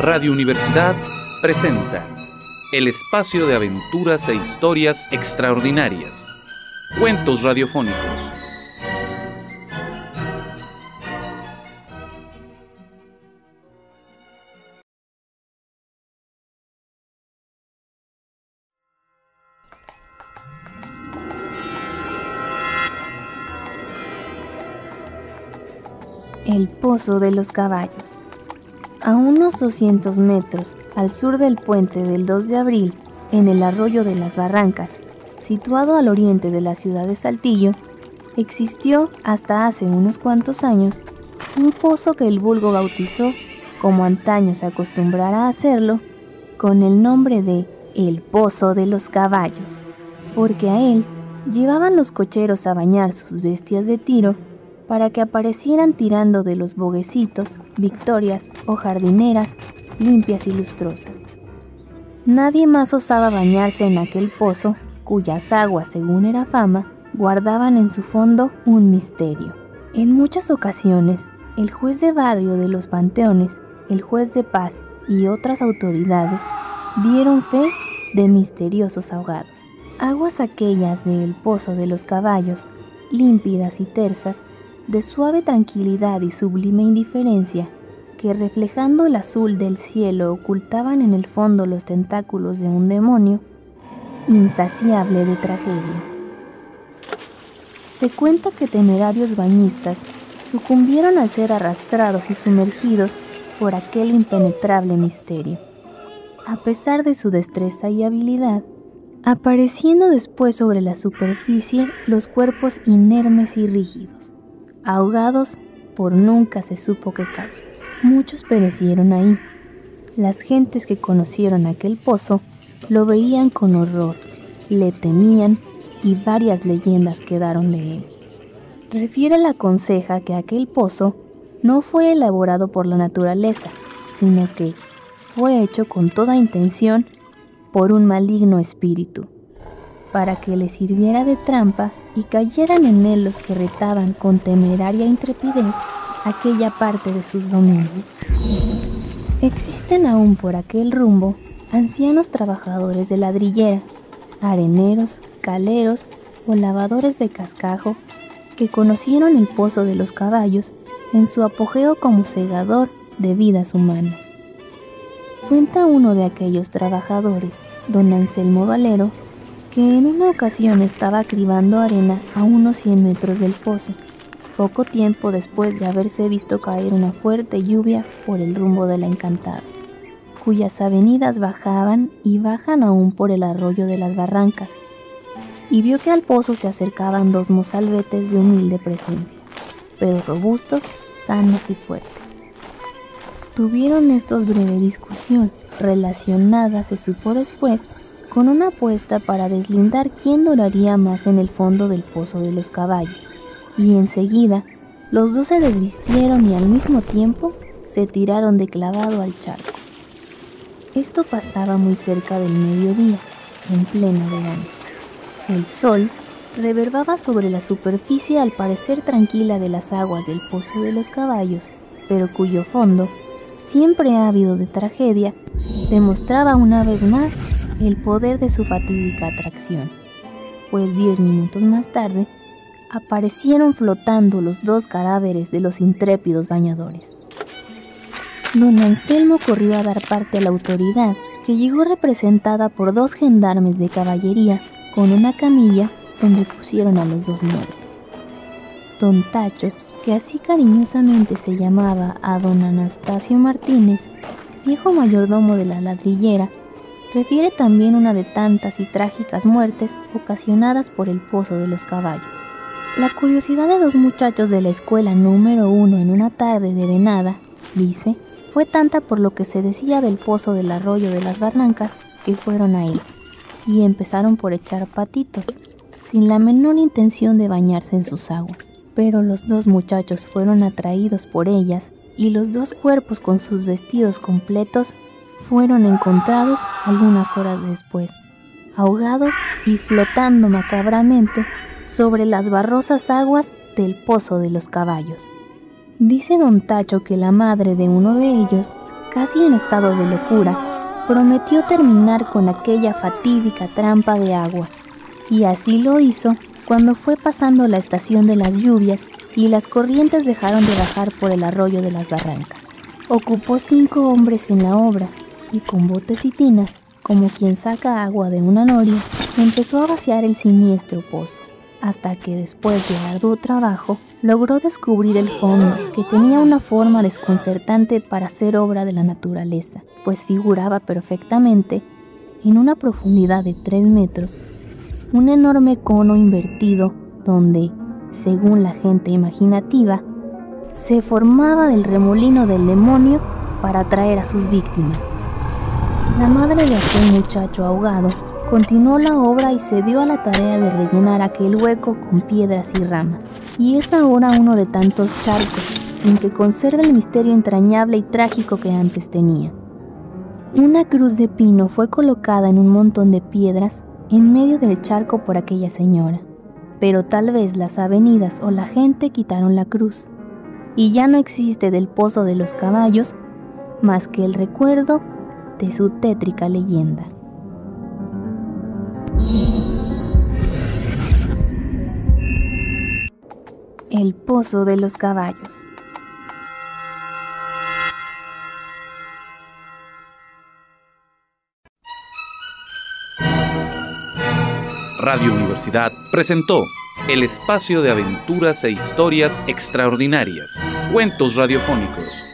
Radio Universidad presenta el espacio de aventuras e historias extraordinarias. Cuentos radiofónicos. El Pozo de los Caballos. A unos 200 metros al sur del puente del 2 de abril, en el arroyo de las Barrancas, situado al oriente de la ciudad de Saltillo, existió hasta hace unos cuantos años un pozo que el vulgo bautizó, como antaño se acostumbrara a hacerlo, con el nombre de El Pozo de los Caballos, porque a él llevaban los cocheros a bañar sus bestias de tiro para que aparecieran tirando de los boguecitos, victorias o jardineras limpias y lustrosas. Nadie más osaba bañarse en aquel pozo, cuyas aguas, según era fama, guardaban en su fondo un misterio. En muchas ocasiones, el juez de barrio de los panteones, el juez de paz y otras autoridades dieron fe de misteriosos ahogados. Aguas aquellas del pozo de los caballos, límpidas y tersas, de suave tranquilidad y sublime indiferencia, que reflejando el azul del cielo ocultaban en el fondo los tentáculos de un demonio, insaciable de tragedia. Se cuenta que temerarios bañistas sucumbieron al ser arrastrados y sumergidos por aquel impenetrable misterio. A pesar de su destreza y habilidad, apareciendo después sobre la superficie los cuerpos inermes y rígidos, ahogados por nunca se supo qué causas. Muchos perecieron ahí. Las gentes que conocieron aquel pozo lo veían con horror, le temían y varias leyendas quedaron de él. Refiere la conseja que aquel pozo no fue elaborado por la naturaleza, sino que fue hecho con toda intención por un maligno espíritu, para que le sirviera de trampa y cayeran en él los que retaban con temeraria intrepidez aquella parte de sus dominios. Existen aún por aquel rumbo ancianos trabajadores de ladrillera, areneros, caleros o lavadores de cascajo que conocieron el pozo de los caballos en su apogeo como segador de vidas humanas. Cuenta uno de aquellos trabajadores, don Anselmo Valero, que en una ocasión estaba cribando arena a unos 100 metros del pozo, poco tiempo después de haberse visto caer una fuerte lluvia por el rumbo de la encantada, cuyas avenidas bajaban y bajan aún por el arroyo de las barrancas, y vio que al pozo se acercaban dos mozalbetes de humilde presencia, pero robustos, sanos y fuertes. Tuvieron estos breve discusión, relacionada, se supo después, con una apuesta para deslindar quién duraría más en el fondo del pozo de los caballos, y enseguida los dos se desvistieron y al mismo tiempo se tiraron de clavado al charco. Esto pasaba muy cerca del mediodía, en pleno verano. El sol reverbaba sobre la superficie al parecer tranquila de las aguas del pozo de los caballos, pero cuyo fondo, siempre ávido de tragedia, demostraba una vez más el poder de su fatídica atracción, pues diez minutos más tarde aparecieron flotando los dos cadáveres de los intrépidos bañadores. Don Anselmo corrió a dar parte a la autoridad, que llegó representada por dos gendarmes de caballería con una camilla donde pusieron a los dos muertos. Don Tacho, que así cariñosamente se llamaba a don Anastasio Martínez, viejo mayordomo de la ladrillera, refiere también una de tantas y trágicas muertes ocasionadas por el pozo de los caballos. La curiosidad de dos muchachos de la escuela número uno en una tarde de venada, dice, fue tanta por lo que se decía del pozo del arroyo de las barrancas que fueron ahí y empezaron por echar patitos, sin la menor intención de bañarse en sus aguas. Pero los dos muchachos fueron atraídos por ellas y los dos cuerpos con sus vestidos completos fueron encontrados algunas horas después, ahogados y flotando macabramente sobre las barrosas aguas del pozo de los caballos. Dice don Tacho que la madre de uno de ellos casi en estado de locura, prometió terminar con aquella fatídica trampa de agua. Y así lo hizo cuando fue pasando la estación de las lluvias y las corrientes dejaron de bajar por el arroyo de las barrancas. Ocupó cinco hombres en la obra y con botes y tinas, como quien saca agua de una noria, empezó a vaciar el siniestro pozo, hasta que después de arduo trabajo logró descubrir el fondo, que tenía una forma desconcertante para ser obra de la naturaleza, pues figuraba perfectamente, en una profundidad de tres metros, un enorme cono invertido donde, según la gente imaginativa, se formaba del remolino del demonio para atraer a sus víctimas. La madre de aquel muchacho ahogado continuó la obra y se dio a la tarea de rellenar aquel hueco con piedras y ramas. Y es ahora uno de tantos charcos, sin que conserve el misterio entrañable y trágico que antes tenía. Una cruz de pino fue colocada en un montón de piedras en medio del charco por aquella señora, pero tal vez las avenidas o la gente quitaron la cruz, y ya no existe del pozo de los caballos más que el recuerdo de su tétrica leyenda. El pozo de los caballos. Radio Universidad presentó el espacio de aventuras e historias extraordinarias, cuentos radiofónicos